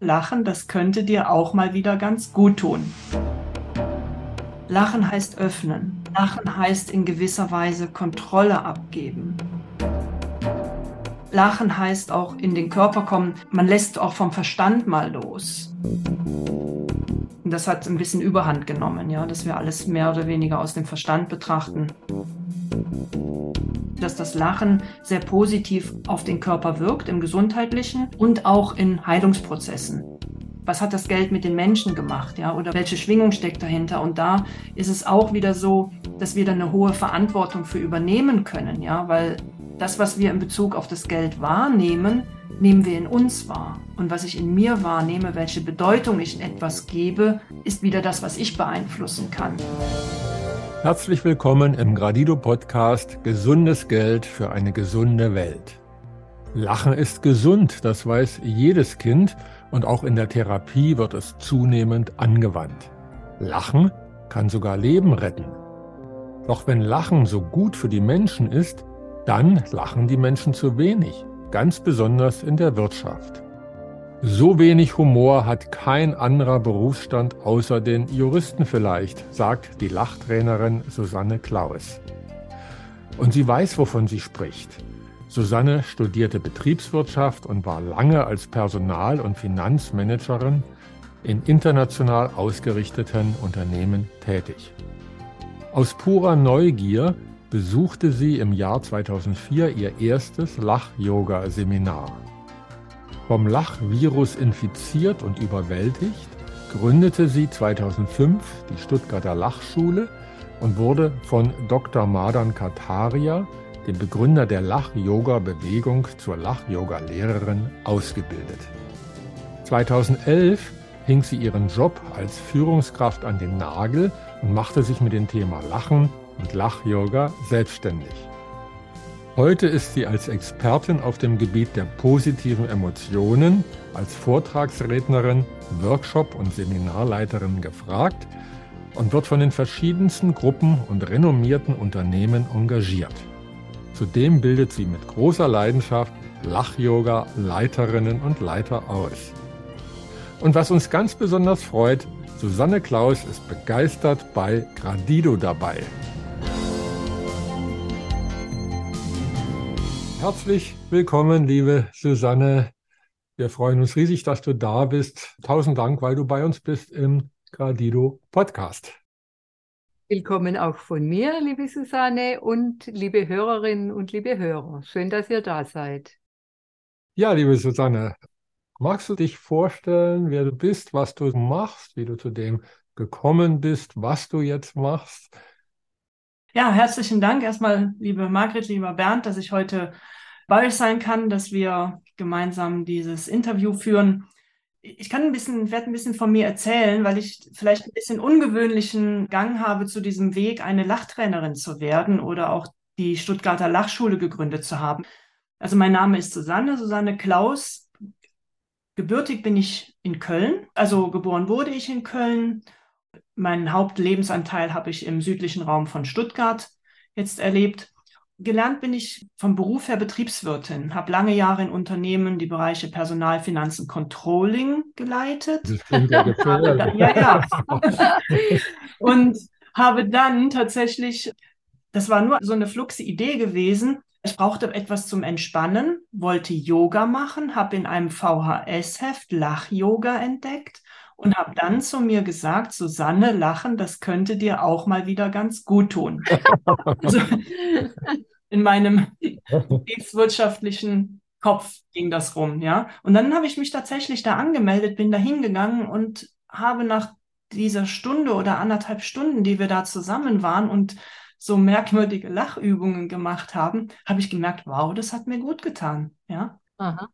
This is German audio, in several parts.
Lachen, das könnte dir auch mal wieder ganz gut tun. Lachen heißt öffnen. Lachen heißt in gewisser Weise Kontrolle abgeben. Lachen heißt auch in den Körper kommen. Man lässt auch vom Verstand mal los. Und das hat ein bisschen Überhand genommen, ja, dass wir alles mehr oder weniger aus dem Verstand betrachten. Dass das Lachen sehr positiv auf den Körper wirkt, im gesundheitlichen und auch in Heilungsprozessen. Was hat das Geld mit den Menschen gemacht, ja, oder welche Schwingung steckt dahinter? Und da ist es auch wieder so, dass wir da eine hohe Verantwortung für übernehmen können, ja, weil das, was wir in Bezug auf das Geld wahrnehmen, nehmen wir in uns wahr. Und was ich in mir wahrnehme, welche Bedeutung ich in etwas gebe, ist wieder das, was ich beeinflussen kann. Herzlich willkommen im Gradido Podcast Gesundes Geld für eine gesunde Welt. Lachen ist gesund, das weiß jedes Kind und auch in der Therapie wird es zunehmend angewandt. Lachen kann sogar Leben retten. Doch wenn Lachen so gut für die Menschen ist, dann lachen die Menschen zu wenig ganz besonders in der Wirtschaft. So wenig Humor hat kein anderer Berufsstand außer den Juristen vielleicht, sagt die Lachtrainerin Susanne Klaus. Und sie weiß, wovon sie spricht. Susanne studierte Betriebswirtschaft und war lange als Personal- und Finanzmanagerin in international ausgerichteten Unternehmen tätig. Aus purer Neugier besuchte sie im Jahr 2004 ihr erstes Lach-Yoga-Seminar. Vom Lachvirus infiziert und überwältigt, gründete sie 2005 die Stuttgarter Lachschule und wurde von Dr. Madan Kataria, dem Begründer der Lach-Yoga-Bewegung, zur Lach-Yoga-Lehrerin ausgebildet. 2011 hing sie ihren Job als Führungskraft an den Nagel und machte sich mit dem Thema Lachen und Lach-Yoga selbstständig. Heute ist sie als Expertin auf dem Gebiet der positiven Emotionen, als Vortragsrednerin, Workshop- und Seminarleiterin gefragt und wird von den verschiedensten Gruppen und renommierten Unternehmen engagiert. Zudem bildet sie mit großer Leidenschaft Lach-Yoga Leiterinnen und Leiter aus. Und was uns ganz besonders freut, Susanne Klaus ist begeistert bei Gradido dabei. Herzlich willkommen, liebe Susanne. Wir freuen uns riesig, dass du da bist. Tausend Dank, weil du bei uns bist im Gradido Podcast. Willkommen auch von mir, liebe Susanne und liebe Hörerinnen und liebe Hörer. Schön, dass ihr da seid. Ja, liebe Susanne, magst du dich vorstellen, wer du bist, was du machst, wie du zu dem gekommen bist, was du jetzt machst? Ja, herzlichen Dank erstmal, liebe Margret, lieber Bernd, dass ich heute bei euch sein kann, dass wir gemeinsam dieses Interview führen. Ich kann ein bisschen, werde ein bisschen von mir erzählen, weil ich vielleicht ein bisschen ungewöhnlichen Gang habe zu diesem Weg, eine Lachtrainerin zu werden oder auch die Stuttgarter Lachschule gegründet zu haben. Also mein Name ist Susanne, Susanne Klaus. Gebürtig bin ich in Köln, also geboren wurde ich in Köln, Meinen Hauptlebensanteil habe ich im südlichen Raum von Stuttgart jetzt erlebt. Gelernt bin ich vom Beruf her Betriebswirtin, habe lange Jahre in Unternehmen die Bereiche Personal, Finanzen, Controlling geleitet. Ja, ja, ja. Und habe dann tatsächlich, das war nur so eine fluxe Idee gewesen, ich brauchte etwas zum Entspannen, wollte Yoga machen, habe in einem VHS-Heft Lach-Yoga entdeckt und habe dann zu mir gesagt, Susanne, lachen, das könnte dir auch mal wieder ganz gut tun. also, in meinem betriebswirtschaftlichen Kopf ging das rum, ja. Und dann habe ich mich tatsächlich da angemeldet, bin da hingegangen und habe nach dieser Stunde oder anderthalb Stunden, die wir da zusammen waren und so merkwürdige Lachübungen gemacht haben, habe ich gemerkt, wow, das hat mir gut getan, ja. Aha.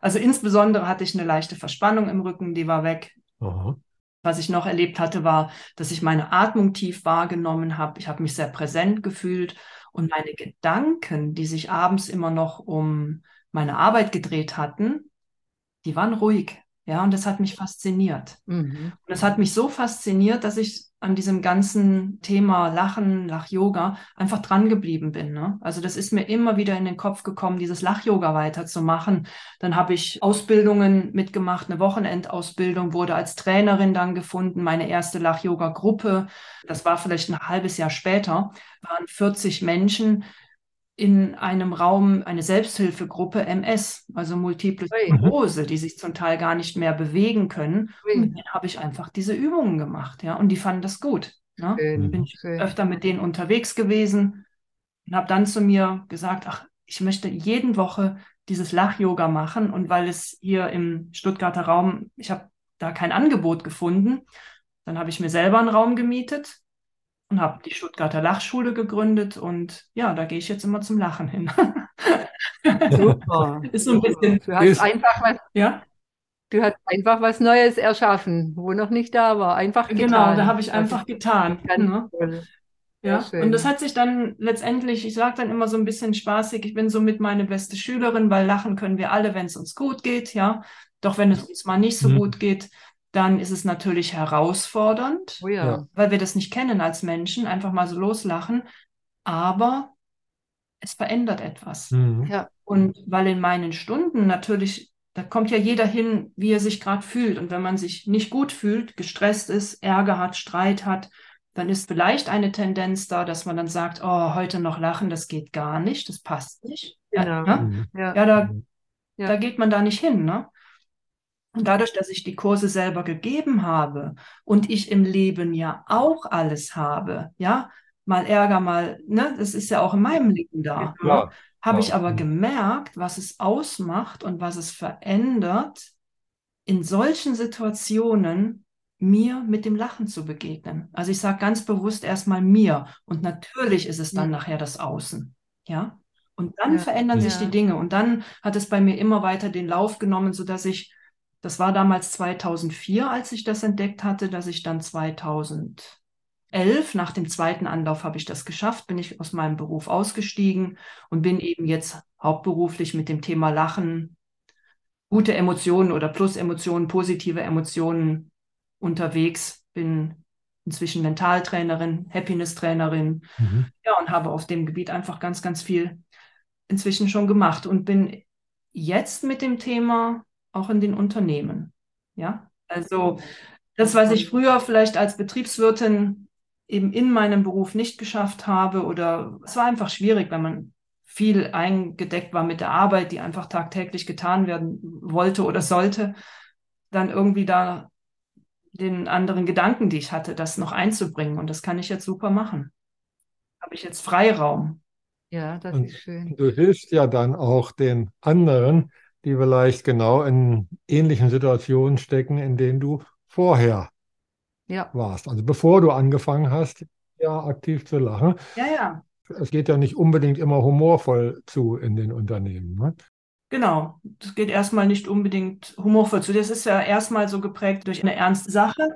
Also insbesondere hatte ich eine leichte Verspannung im Rücken, die war weg. Aha. Was ich noch erlebt hatte, war, dass ich meine Atmung tief wahrgenommen habe. Ich habe mich sehr präsent gefühlt und meine Gedanken, die sich abends immer noch um meine Arbeit gedreht hatten, die waren ruhig. Ja, und das hat mich fasziniert. Mhm. Und es hat mich so fasziniert, dass ich an diesem ganzen Thema Lachen, Lach-Yoga einfach dran geblieben bin. Ne? Also das ist mir immer wieder in den Kopf gekommen, dieses Lach-Yoga weiterzumachen. Dann habe ich Ausbildungen mitgemacht, eine Wochenendausbildung, wurde als Trainerin dann gefunden, meine erste Lach-Yoga-Gruppe. Das war vielleicht ein halbes Jahr später, waren 40 Menschen, in einem Raum eine Selbsthilfegruppe MS, also multiple Sklerose, die sich zum Teil gar nicht mehr bewegen können. Ui. Und dann habe ich einfach diese Übungen gemacht, ja, und die fanden das gut. Ne? Schön, Bin ich schön. öfter mit denen unterwegs gewesen und habe dann zu mir gesagt, ach, ich möchte jeden Woche dieses Lach-Yoga machen und weil es hier im Stuttgarter Raum, ich habe da kein Angebot gefunden, dann habe ich mir selber einen Raum gemietet und habe die Stuttgarter Lachschule gegründet und ja, da gehe ich jetzt immer zum Lachen hin. Super. Ist so ein bisschen, Du hast einfach was, ja, du hast einfach was Neues erschaffen, wo noch nicht da war. Einfach getan. genau, da habe ich Das einfach ist getan. ne? Ja, und das hat sich dann letztendlich, ich sage dann immer so ein bisschen spaßig, ich bin somit meine beste Schülerin, weil lachen können wir alle, wenn es uns gut geht, ja. Doch wenn es uns mal nicht so Mhm. gut geht, dann ist es natürlich herausfordernd, Oh ja. Ja. weil wir das nicht kennen als Menschen, einfach mal so loslachen. Aber es verändert etwas. Mhm. Ja. Und weil in meinen Stunden natürlich, da kommt ja jeder hin, wie er sich gerade fühlt. Und wenn man sich nicht gut fühlt, gestresst ist, Ärger hat, Streit hat, dann ist vielleicht eine Tendenz da, dass man dann sagt, oh, heute noch lachen, das geht gar nicht, das passt nicht. Ja, Genau. ne? Mhm. Ja. ja da, Ja. da geht man da nicht hin. Ne? Und dadurch, dass ich die Kurse selber gegeben habe und ich im Leben ja auch alles habe, ja, mal Ärger, mal, ne, das ist ja auch in meinem Leben da. Ne? Klar. habe Ja. ich aber gemerkt, was es ausmacht und was es verändert, in solchen Situationen mir mit dem Lachen zu begegnen. Also ich sage ganz bewusst erstmal mir und natürlich ist es dann Ja. nachher das Außen. Ja. Und dann Ja. verändern sich Ja. die Dinge und dann hat es bei mir immer weiter den Lauf genommen, sodass ich, das war damals 2004, als ich das entdeckt hatte, dass ich dann 2011, nach dem zweiten Anlauf habe ich das geschafft, bin ich aus meinem Beruf ausgestiegen und bin eben jetzt hauptberuflich mit dem Thema Lachen, gute Emotionen oder Plus-Emotionen, positive Emotionen unterwegs, bin inzwischen Mentaltrainerin, Happiness-Trainerin, Mhm. ja, und habe auf dem Gebiet einfach ganz, ganz viel inzwischen schon gemacht und bin jetzt mit dem Thema auch in den Unternehmen. Ja, also das, was ich früher vielleicht als Betriebswirtin eben in meinem Beruf nicht geschafft habe oder es war einfach schwierig, wenn man viel eingedeckt war mit der Arbeit, die einfach tagtäglich getan werden wollte oder sollte, dann irgendwie da den anderen Gedanken, die ich hatte, das noch einzubringen. Und das kann ich jetzt super machen. Habe ich jetzt Freiraum. Ja, das Und ist schön. Du hilfst ja dann auch den anderen, die vielleicht genau in ähnlichen Situationen stecken, in denen du vorher Ja. warst. Also bevor du angefangen hast, ja, aktiv zu lachen. Ja, ja. Es geht ja nicht unbedingt immer humorvoll zu in den Unternehmen. Ne? Genau, das geht erstmal nicht unbedingt humorvoll zu. Das ist ja erstmal so geprägt durch eine ernste Sache.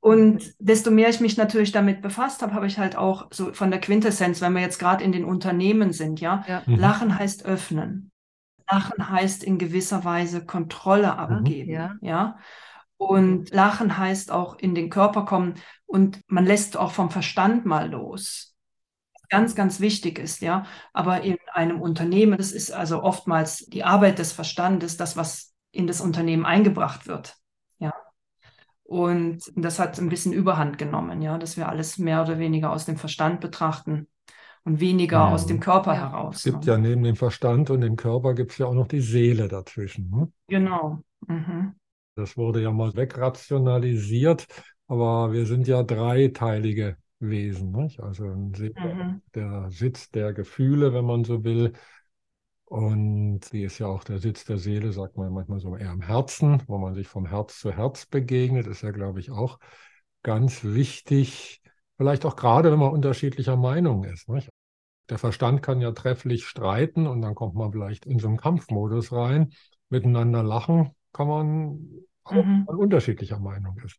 Und desto mehr ich mich natürlich damit befasst habe, habe ich halt auch so von der Quintessenz, wenn wir jetzt gerade in den Unternehmen sind, ja, Ja. Lachen heißt öffnen. Lachen heißt in gewisser Weise Kontrolle abgeben, ja. ja. Und Lachen heißt auch in den Körper kommen und man lässt auch vom Verstand mal los. Ganz, ganz wichtig ist, ja. Aber in einem Unternehmen, das ist also oftmals die Arbeit des Verstandes, das, was in das Unternehmen eingebracht wird, ja. Und das hat ein bisschen Überhand genommen, ja, dass wir alles mehr oder weniger aus dem Verstand betrachten und weniger Mhm. aus dem Körper Ja. heraus. Es gibt ne? ja neben dem Verstand und dem Körper gibt es ja auch noch die Seele dazwischen. Ne? Genau. Mhm. Das wurde ja mal wegrationalisiert, aber wir sind ja dreiteilige Wesen. Nicht? Also Mhm. der Sitz der Gefühle, wenn man so will. Und die ist ja auch der Sitz der Seele, sagt man manchmal so eher im Herzen, wo man sich vom Herz zu Herz begegnet, ist ja, glaube ich, auch ganz wichtig. Vielleicht auch gerade, wenn man unterschiedlicher Meinung ist. Nicht? Der Verstand kann ja trefflich streiten und dann kommt man vielleicht in so einen Kampfmodus rein. Miteinander lachen kann man auch, Mhm. wenn man unterschiedlicher Meinung ist.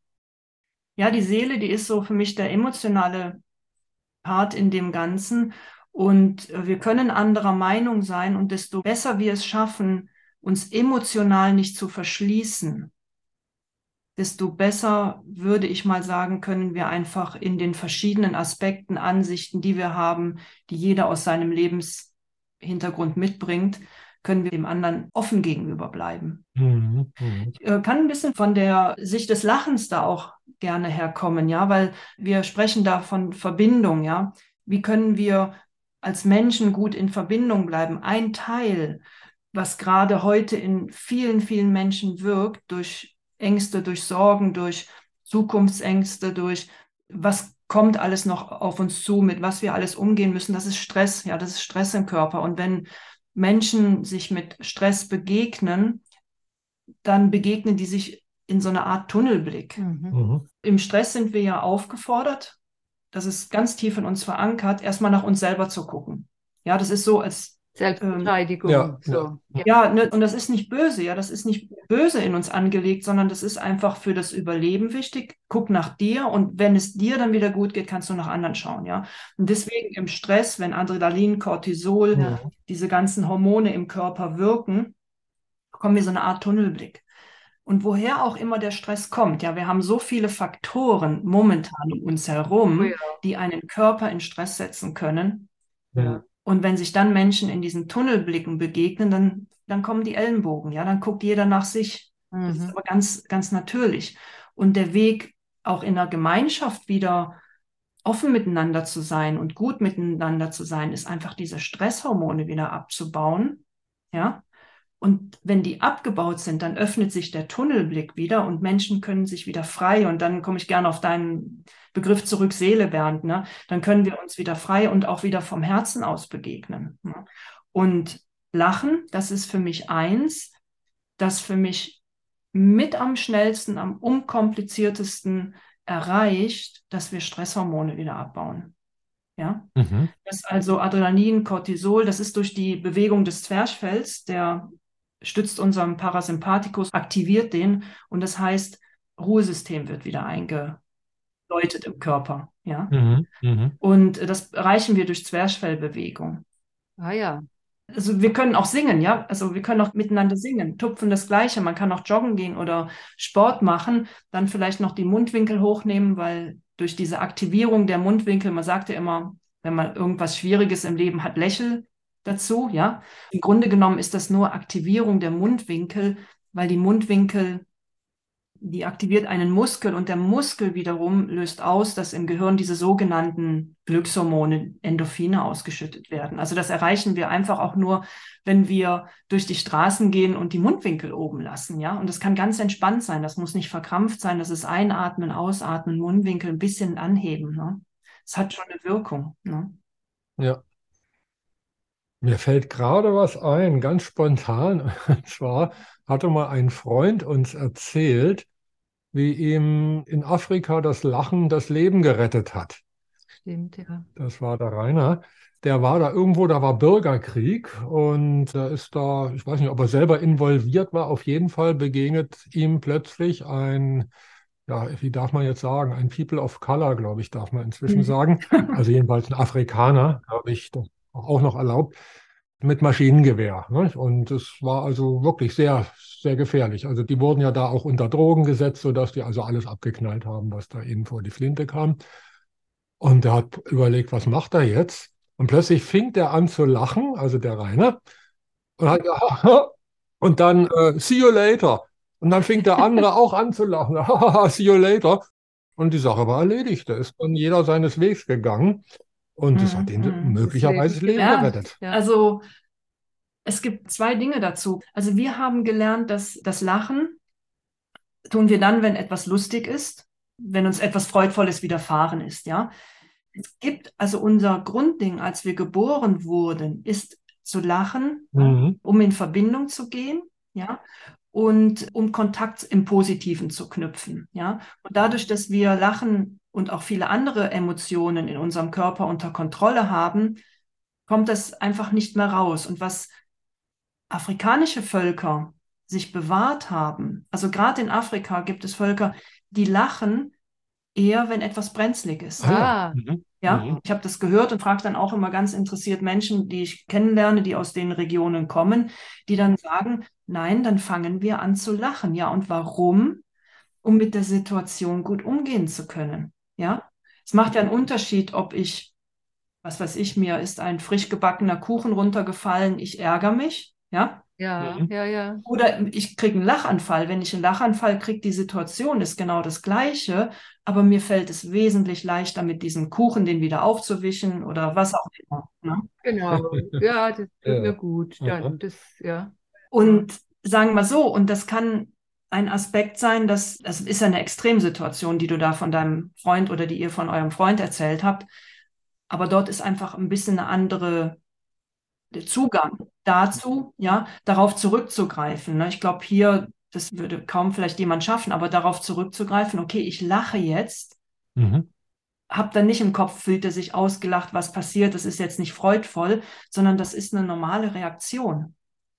Ja, die Seele, die ist so für mich der emotionale Part in dem Ganzen. Und äh, wir können anderer Meinung sein und desto besser wir es schaffen, uns emotional nicht zu verschließen, desto besser würde ich mal sagen, können wir einfach in den verschiedenen Aspekten, Ansichten, die wir haben, die jeder aus seinem Lebenshintergrund mitbringt, können wir dem anderen offen gegenüber bleiben. Mhm. Mhm. Ich äh, kann ein bisschen von der Sicht des Lachens da auch gerne herkommen, ja, weil wir sprechen da von Verbindung, ja. Wie können wir als Menschen gut in Verbindung bleiben? Ein Teil, was gerade heute in vielen, vielen Menschen wirkt, durch Ängste, durch Sorgen, durch Zukunftsängste, durch was kommt alles noch auf uns zu, mit was wir alles umgehen müssen. Das ist Stress, ja, das ist Stress im Körper. Und wenn Menschen sich mit Stress begegnen, dann begegnen die sich in so einer Art Tunnelblick. Mhm. mhm. Im Stress sind wir ja aufgefordert, das ist ganz tief in uns verankert, erstmal nach uns selber zu gucken. Ja, das ist so, als Selbstverteidigung. Ähm, ja, so. ja. ja ne, und das ist nicht böse, ja, das ist nicht böse in uns angelegt, sondern das ist einfach für das Überleben wichtig. Guck nach dir und wenn es dir dann wieder gut geht, kannst du nach anderen schauen, ja. Und deswegen im Stress, wenn Adrenalin, Cortisol, ja. diese ganzen Hormone im Körper wirken, kommen wir so eine Art Tunnelblick. Und woher auch immer der Stress kommt, ja, wir haben so viele Faktoren momentan um uns herum, oh ja. die einen Körper in Stress setzen können. Ja. Und wenn sich dann Menschen in diesen Tunnelblicken begegnen, dann, dann kommen die Ellenbogen, ja, dann guckt jeder nach sich. Mhm. Das ist mhm. aber ganz, ganz natürlich. Und der Weg, auch in der Gemeinschaft wieder offen miteinander zu sein und gut miteinander zu sein, ist einfach diese Stresshormone wieder abzubauen. Ja, und wenn die abgebaut sind, dann öffnet sich der Tunnelblick wieder und Menschen können sich wieder frei. Und dann komme ich gerne auf deinen Begriff zurück, Seele, Bernd. Ne? Dann können wir uns wieder frei und auch wieder vom Herzen aus begegnen. Ne? Und Lachen, das ist für mich eins, das für mich mit am schnellsten, am unkompliziertesten erreicht, dass wir Stresshormone wieder abbauen. Ja, mhm. das also Adrenalin, Cortisol, das ist durch die Bewegung des Zwerchfells, der stützt unseren Parasympathikus, aktiviert den und das heißt, Ruhesystem wird wieder eingeläutet im Körper. Ja? Mhm, mh. Und das erreichen wir durch Zwerchfellbewegung. Ah ja. Also wir können auch singen, ja. Also wir können auch miteinander singen. Tupfen das Gleiche. Man kann auch joggen gehen oder Sport machen. Dann vielleicht noch die Mundwinkel hochnehmen, weil durch diese Aktivierung der Mundwinkel, man sagt ja immer, wenn man irgendwas Schwieriges im Leben hat, lächel dazu, ja. Im Grunde genommen ist das nur Aktivierung der Mundwinkel, weil die Mundwinkel, die aktiviert einen Muskel und der Muskel wiederum löst aus, dass im Gehirn diese sogenannten Glückshormone, Endorphine ausgeschüttet werden. Also das erreichen wir einfach auch nur, wenn wir durch die Straßen gehen und die Mundwinkel oben lassen, ja. Und das kann ganz entspannt sein. Das muss nicht verkrampft sein. Das ist Einatmen, Ausatmen, Mundwinkel ein bisschen anheben. Ne? Das hat schon eine Wirkung. Ne? Ja. Mir fällt gerade was ein, ganz spontan. Und zwar hatte mal ein Freund uns erzählt, wie ihm in Afrika das Lachen das Leben gerettet hat. Stimmt, ja. Das war der Rainer. Der war da irgendwo, da war Bürgerkrieg und da ist da, ich weiß nicht, ob er selber involviert war, auf jeden Fall begegnet ihm plötzlich ein, ja, wie darf man jetzt sagen, ein People of Color, glaube ich, darf man inzwischen mhm. sagen. Also jedenfalls ein Afrikaner, glaube ich, auch noch erlaubt, mit Maschinengewehr. Ne? Und es war also wirklich sehr, sehr gefährlich. Also die wurden ja da auch unter Drogen gesetzt, sodass die also alles abgeknallt haben, was da ihnen vor die Flinte kam. Und er hat überlegt, was macht er jetzt? Und plötzlich fing der an zu lachen, also der Rainer, und hat gesagt, und dann äh, see you later. Und dann fing der andere auch an zu lachen, see you later. Und die Sache war erledigt. Da ist dann jeder seines Wegs gegangen. Und es mhm, hat ihnen mhm. möglicherweise das Leben, ja, gerettet. Ja. Also es gibt zwei Dinge dazu. Also wir haben gelernt, dass das Lachen tun wir dann, wenn etwas lustig ist, wenn uns etwas Freudvolles widerfahren ist, ja. Es gibt also unser Grundding, als wir geboren wurden, ist zu lachen, mhm. um in Verbindung zu gehen, ja, und um Kontakt im Positiven zu knüpfen, ja. Und dadurch, dass wir lachen und auch viele andere Emotionen in unserem Körper unter Kontrolle haben, kommt das einfach nicht mehr raus. Und was afrikanische Völker sich bewahrt haben, also gerade in Afrika gibt es Völker, die lachen eher, wenn etwas brenzlig ist. Ah. Mhm. Ja, mhm. ich habe das gehört und frage dann auch immer ganz interessiert Menschen, die ich kennenlerne, die aus den Regionen kommen, die dann sagen, nein, dann fangen wir an zu lachen. Ja, und warum? um mit der Situation gut umgehen zu können. Ja, es macht ja einen Unterschied, ob ich, was weiß ich, mir ist ein frisch gebackener Kuchen runtergefallen, ich ärgere mich, ja, Ja, Mhm. ja, ja. oder ich kriege einen Lachanfall. Wenn ich einen Lachanfall kriege, die Situation ist genau das Gleiche, aber mir fällt es wesentlich leichter, mit diesem Kuchen den wieder aufzuwischen oder was auch immer. Ne? Genau. Ja, das tut Ja. mir gut. Dann, das, ja. Und sagen wir so, und das kann ein Aspekt sein, dass das ist ja eine Extremsituation, die du da von deinem Freund oder die ihr von eurem Freund erzählt habt. Aber dort ist einfach ein bisschen eine andere der Zugang dazu, ja, darauf zurückzugreifen. Ne? Ich glaube, hier, das würde kaum vielleicht jemand schaffen, aber darauf zurückzugreifen, okay, ich lache jetzt, Mhm. habe dann nicht im Kopf, fühlt er sich ausgelacht, was passiert, das ist jetzt nicht freudvoll, sondern das ist eine normale Reaktion,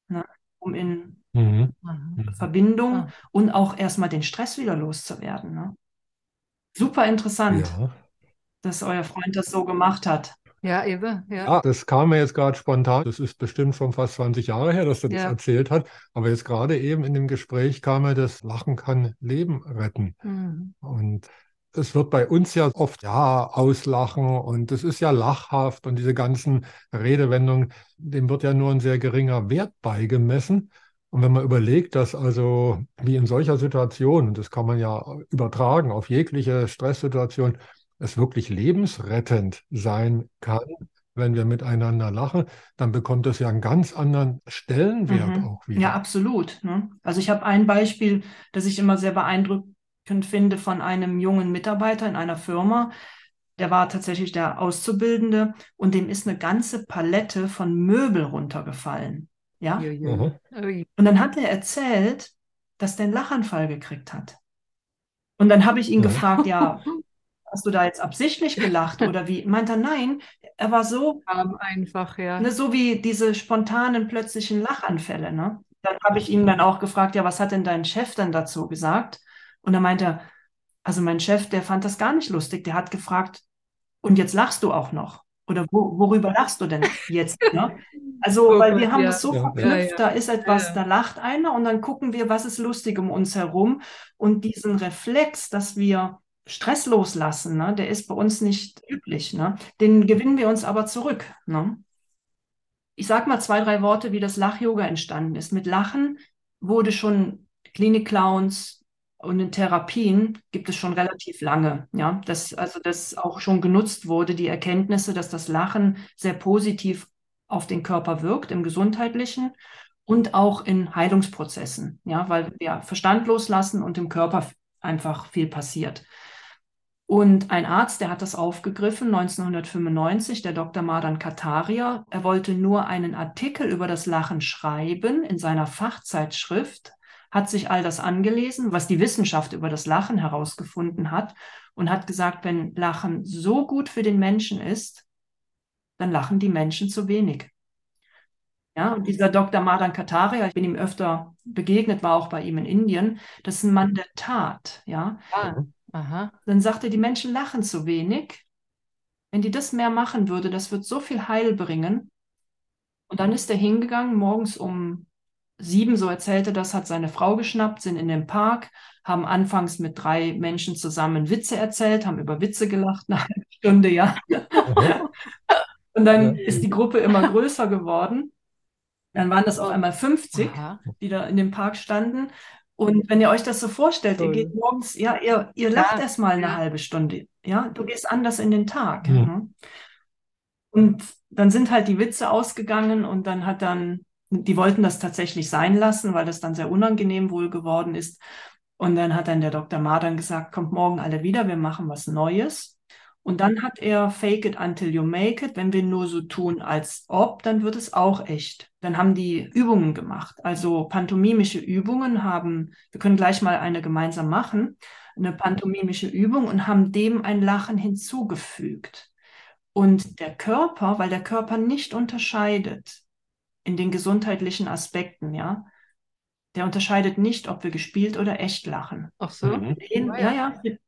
ne? um in Mhm. Aha. Mhm. Verbindung Ah. und auch erstmal den Stress wieder loszuwerden. Ne? Super interessant, Ja. dass euer Freund das so gemacht hat. Ja, eben, ja. Ja, das kam mir jetzt gerade spontan. Das ist bestimmt schon fast 20 Jahre her, dass er das Ja. erzählt hat. Aber jetzt gerade eben in dem Gespräch kam mir, das Lachen kann Leben retten. Mhm. Und es wird bei uns ja oft, ja, auslachen und das ist ja lachhaft und diese ganzen Redewendungen, dem wird ja nur ein sehr geringer Wert beigemessen. Und wenn man überlegt, dass also wie in solcher Situation, und das kann man ja übertragen auf jegliche Stresssituation, es wirklich lebensrettend sein kann, wenn wir miteinander lachen, dann bekommt es ja einen ganz anderen Stellenwert Mhm. auch wieder. Ja, absolut. Ne? Also ich habe ein Beispiel, das ich immer sehr beeindruckend finde von einem jungen Mitarbeiter in einer Firma. Der war tatsächlich der Auszubildende und dem ist eine ganze Palette von Möbel runtergefallen. Ja? Mhm. Und dann hat er erzählt, dass der einen Lachanfall gekriegt hat. Und dann habe ich ihn Mhm. gefragt, ja, hast du da jetzt absichtlich gelacht oder wie? Meint er, nein, er war so Kam einfach, ja. Ne, so wie diese spontanen, plötzlichen Lachanfälle. Ne? Dann habe ich ihn dann auch gefragt, ja, was hat denn dein Chef dann dazu gesagt? Und er meinte, also mein Chef, der fand das gar nicht lustig. Der hat gefragt, und jetzt lachst du auch noch? Oder wo, worüber lachst du denn jetzt? Ne? Also, Oh weil wir haben ja. das so Ja, verknüpft, Ja, ja. da ist etwas, Ja. da lacht einer und dann gucken wir, was ist lustig um uns herum. Und diesen Reflex, dass wir Stress loslassen, ne, der ist bei uns nicht üblich. Ne? Den gewinnen wir uns aber zurück. Ne? Ich sag mal zwei, drei Worte, wie das Lach-Yoga entstanden ist. Mit Lachen wurde schon Klinik-Clowns und in Therapien gibt es schon relativ lange. Ja, dass also das auch schon genutzt wurde, die Erkenntnisse, dass das Lachen sehr positiv auf den Körper wirkt, im gesundheitlichen und auch in Heilungsprozessen. Ja, weil wir Verstand loslassen und im Körper einfach viel passiert. Und ein Arzt, der hat das aufgegriffen, 1995, der Dr. Madan Kataria. Er wollte nur einen Artikel über das Lachen schreiben in seiner Fachzeitschrift, hat sich all das angelesen, was die Wissenschaft über das Lachen herausgefunden hat und hat gesagt, wenn Lachen so gut für den Menschen ist, dann lachen die Menschen zu wenig. Ja, und dieser Dr. Madan Kataria, ich bin ihm öfter begegnet, war auch bei ihm in Indien, das ist ein Mann der Tat, ja. Ah, aha. Dann sagte, die Menschen lachen zu wenig. Wenn die das mehr machen würde, das wird so viel Heil bringen. Und dann ist er hingegangen, morgens um sieben, so erzählte das, hat seine Frau geschnappt, sind in den Park, haben anfangs mit drei Menschen zusammen Witze erzählt, haben über Witze gelacht, eine halbe Stunde, ja. Und dann ist die Gruppe immer größer geworden. Dann waren das auf einmal 50 Aha. die da in dem Park standen. Und wenn ihr euch das so vorstellt, ihr Toll. geht morgens, ja, ihr, ihr lacht Ja, erstmal eine halbe Stunde, ja, du gehst anders in den Tag. Ja. ne? Und dann sind halt die Witze ausgegangen und dann hat dann, die wollten das tatsächlich sein lassen, weil das dann sehr unangenehm wohl geworden ist. Und dann hat dann der Dr. Madan gesagt, kommt morgen alle wieder, wir machen was Neues. Und dann hat er Fake it until you make it. Wenn wir nur so tun, als ob, dann wird es auch echt. Dann haben die Übungen gemacht. Also pantomimische Übungen haben, wir können gleich mal eine gemeinsam machen, eine pantomimische Übung und haben dem ein Lachen hinzugefügt. Und der Körper, weil der Körper nicht unterscheidet in den gesundheitlichen Aspekten, ja, der unterscheidet nicht, ob wir gespielt oder echt lachen. Ach so. Mhm. Für den, ja, ja. ja, für,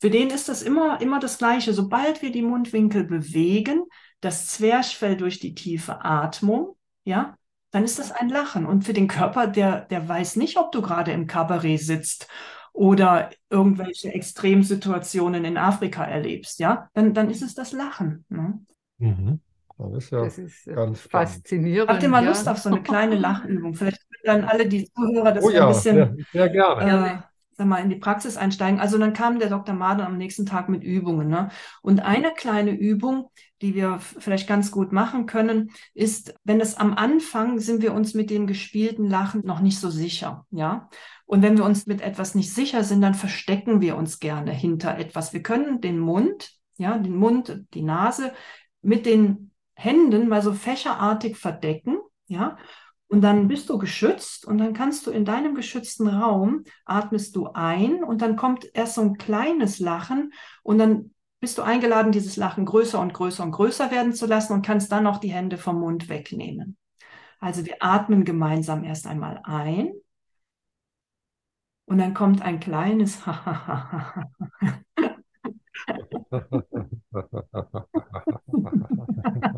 für den ist das immer, immer das Gleiche. Sobald wir die Mundwinkel bewegen, das Zwerchfell durch die tiefe Atmung, ja, dann ist das ein Lachen. Und für den Körper, der, der weiß nicht, ob du gerade im Kabarett sitzt oder irgendwelche Extremsituationen in Afrika erlebst, ja, dann, dann ist es das Lachen. Ne? Mhm. Das ist ja Das ist äh, ganz faszinierend. Habt ihr mal ja. Lust auf so eine kleine Lachübung? Vielleicht können dann alle die Zuhörer das Oh so ein ja, bisschen sehr, sehr gerne. äh, sag mal, in die Praxis einsteigen. Also dann kam der Dr. Maden am nächsten Tag mit Übungen. Ne? Und eine kleine Übung, die wir vielleicht ganz gut machen können, ist, wenn es am Anfang sind wir uns mit dem gespielten Lachen noch nicht so sicher, ja. Und wenn wir uns mit etwas nicht sicher sind, dann verstecken wir uns gerne hinter etwas. Wir können den Mund, ja, den Mund, die Nase mit den Händen mal so fächerartig verdecken, ja. Und dann bist du geschützt und dann kannst du in deinem geschützten Raum atmest du ein und dann kommt erst so ein kleines Lachen und dann bist du eingeladen, dieses Lachen größer und größer und größer werden zu lassen und kannst dann auch die Hände vom Mund wegnehmen. Also wir atmen gemeinsam erst einmal ein und dann kommt ein kleines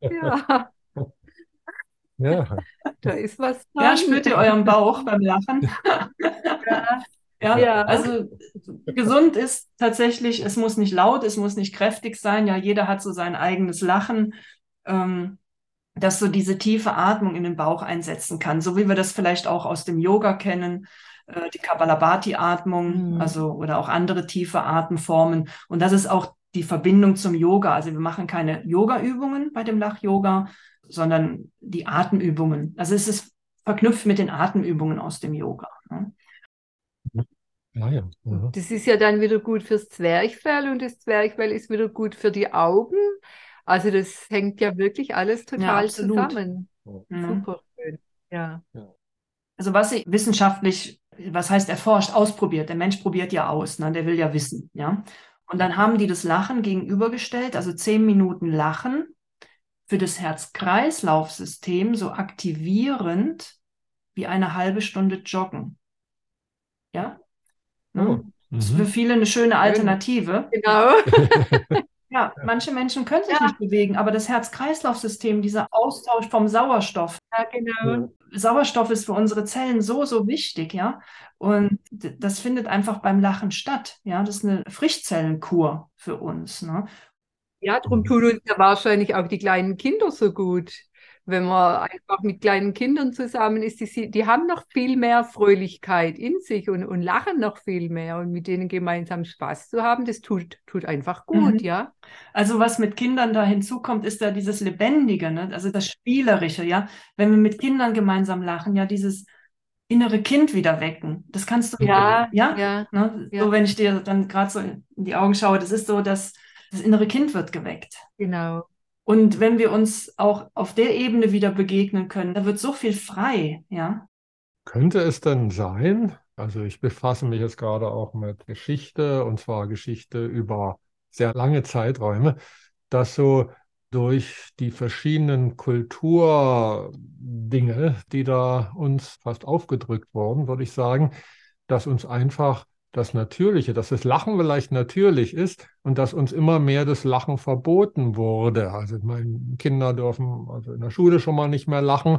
Ja, Ja, da ist was Ja, dran. spürt ihr euren Bauch beim Lachen? Ja, Ja, Ja. also gesund ist tatsächlich, es muss nicht laut, es muss nicht kräftig sein. Ja, jeder hat so sein eigenes Lachen, ähm, das so diese tiefe Atmung in den Bauch einsetzen kann, so wie wir das vielleicht auch aus dem Yoga kennen, äh, die Kapalabhati-Atmung, Mhm. also oder auch andere tiefe Atemformen. Und das ist auch die Verbindung zum Yoga. Also wir machen keine Yoga-Übungen bei dem Lach-Yoga, sondern die Atemübungen. Also es ist verknüpft mit den Atemübungen aus dem Yoga. Ne? ah ja. Mhm. Das ist ja dann wieder gut fürs Zwerchfell und das Zwerchfell ist wieder gut für die Augen. Also das hängt ja wirklich alles total absolut. zusammen. Mhm. Super schön. Ja. Also was ich wissenschaftlich, was heißt erforscht, ausprobiert. Der Mensch probiert ja aus, ne? Der will ja wissen, ja. Und dann haben die das Lachen gegenübergestellt, also zehn Minuten Lachen für das Herz-Kreislauf-System so aktivierend wie eine halbe Stunde Joggen. Ja? Ne? Oh. Ist für Mhm. viele eine schöne Alternative. Genau. Ja, manche Menschen können sich Ja. nicht bewegen, aber das Herz-Kreislauf-System, dieser Austausch vom Sauerstoff, Ja, genau. Sauerstoff ist für unsere Zellen so, so wichtig, ja. Und das findet einfach beim Lachen statt, ja. Das ist eine Frischzellenkur für uns, ne? Ja, darum tun uns ja wahrscheinlich auch die kleinen Kinder so gut. Wenn man einfach mit kleinen Kindern zusammen ist, die, die haben noch viel mehr Fröhlichkeit in sich und, und lachen noch viel mehr. Und mit denen gemeinsam Spaß zu haben, das tut, tut einfach gut, Mhm. ja. Also was mit Kindern da hinzukommt, ist da dieses Lebendige, ne? Also das Spielerische, ja. Wenn wir mit Kindern gemeinsam lachen, ja, dieses innere Kind wieder wecken. Das kannst du, Ja, ja, ja. ne? Ja. So, wenn ich dir dann gerade so in die Augen schaue, das ist so, dass das innere Kind wird geweckt. Genau. Und wenn wir uns auch auf der Ebene wieder begegnen können, da wird so viel frei, ja. Könnte es denn sein, also ich befasse mich jetzt gerade auch mit Geschichte, und zwar Geschichte über sehr lange Zeiträume, dass so durch die verschiedenen Kulturdinge, die da uns fast aufgedrückt wurden, würde ich sagen, dass uns einfach das Natürliche, dass das Lachen vielleicht natürlich ist und dass uns immer mehr das Lachen verboten wurde. Also meine Kinder dürfen also in der Schule schon mal nicht mehr lachen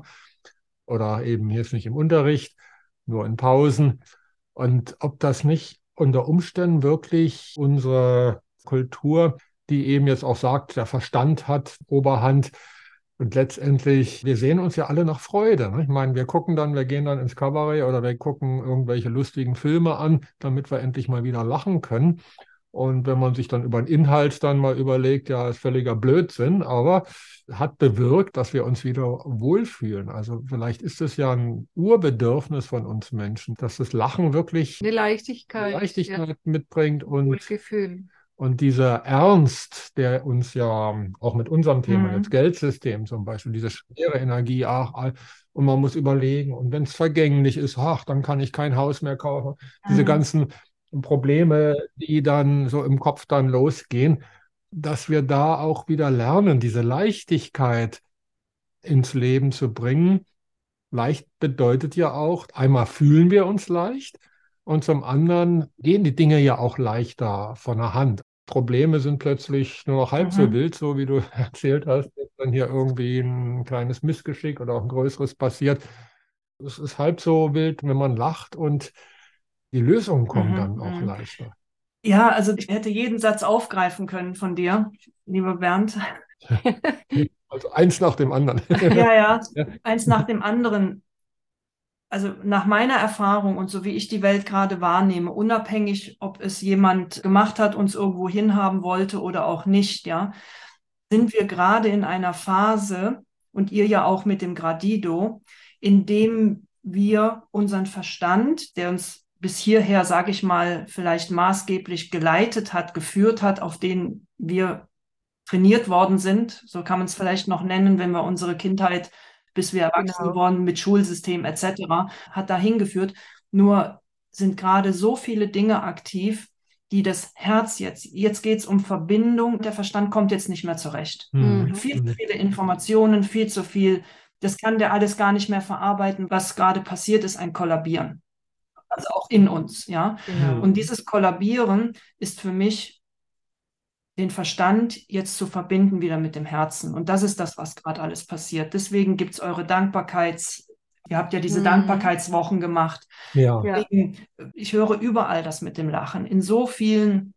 oder eben jetzt nicht im Unterricht, nur in Pausen. Und ob das nicht unter Umständen wirklich unsere Kultur, die eben jetzt auch sagt, der Verstand hat Oberhand und letztendlich, wir sehen uns ja alle nach Freude. Ne? Ich meine, wir gucken dann, wir gehen dann ins Kabarett oder wir gucken irgendwelche lustigen Filme an, damit wir endlich mal wieder lachen können. Und wenn man sich dann über den Inhalt dann mal überlegt, ja, ist völliger Blödsinn, aber hat bewirkt, dass wir uns wieder wohlfühlen. Also vielleicht ist es ja ein Urbedürfnis von uns Menschen, dass das Lachen wirklich Eine Leichtigkeit, Leichtigkeit mitbringt ja, und, Wohlgefühl. Und dieser Ernst, der uns ja auch mit unserem Thema, Mhm. jetzt Geldsystem zum Beispiel, diese schwere Energie, ach, und man muss überlegen, und wenn es vergänglich ist, ach, dann kann ich kein Haus mehr kaufen. Diese Mhm. ganzen Probleme, die dann so im Kopf dann losgehen, dass wir da auch wieder lernen, diese Leichtigkeit ins Leben zu bringen leicht bedeutet ja auch, einmal fühlen wir uns leicht und zum anderen gehen die Dinge ja auch leichter von der Hand. Probleme sind plötzlich nur noch halb mhm. so wild, so wie du erzählt hast, wenn dann hier irgendwie ein kleines Missgeschick oder auch ein größeres passiert. Es ist halb so wild, wenn man lacht und die Lösungen kommen mhm. dann auch mhm. leichter. Ja, also ich hätte jeden Satz aufgreifen können von dir, lieber Bernd. Also eins nach dem anderen. ja, ja, ja, eins nach dem anderen. Also nach meiner Erfahrung und so wie ich die Welt gerade wahrnehme, unabhängig, ob es jemand gemacht hat, uns irgendwo hinhaben wollte oder auch nicht, ja, sind wir gerade in einer Phase und ihr ja auch mit dem Gradido, in dem wir unseren Verstand, der uns bis hierher, sage ich mal, vielleicht maßgeblich geleitet hat, geführt hat, auf den wir trainiert worden sind. So kann man es vielleicht noch nennen, wenn wir unsere Kindheit, bis wir erwachsen genau. wurden, mit Schulsystem etc., hat dahin geführt. Nur sind gerade so viele Dinge aktiv, die das Herz jetzt, jetzt geht es um Verbindung, der Verstand kommt jetzt nicht mehr zurecht. Mhm. Viel zu viele Informationen, viel zu viel, das kann der alles gar nicht mehr verarbeiten, was gerade passiert ist, ein Kollabieren. Also auch in uns, ja. Genau. Und dieses Kollabieren ist für mich den Verstand jetzt zu verbinden wieder mit dem Herzen. Und das ist das, was gerade alles passiert. Deswegen gibt es eure Dankbarkeits, ihr habt ja diese mhm. Dankbarkeitswochen gemacht. Ja. ich höre überall das mit dem Lachen. In so vielen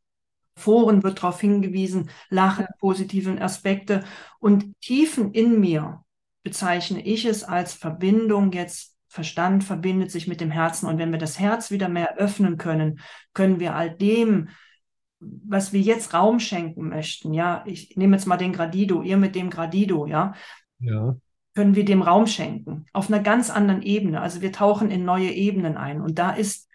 Foren wird darauf hingewiesen, Lachen, positiven Aspekte. Und tiefen in mir bezeichne ich es als Verbindung jetzt Verstand verbindet sich mit dem Herzen. Und wenn wir das Herz wieder mehr öffnen können, können wir all dem was wir jetzt Raum schenken möchten, ja, ich nehme jetzt mal den Gradido, ihr mit dem Gradido, ja, ja, können wir dem Raum schenken. Auf einer ganz anderen Ebene. Also wir tauchen in neue Ebenen ein. Und da ist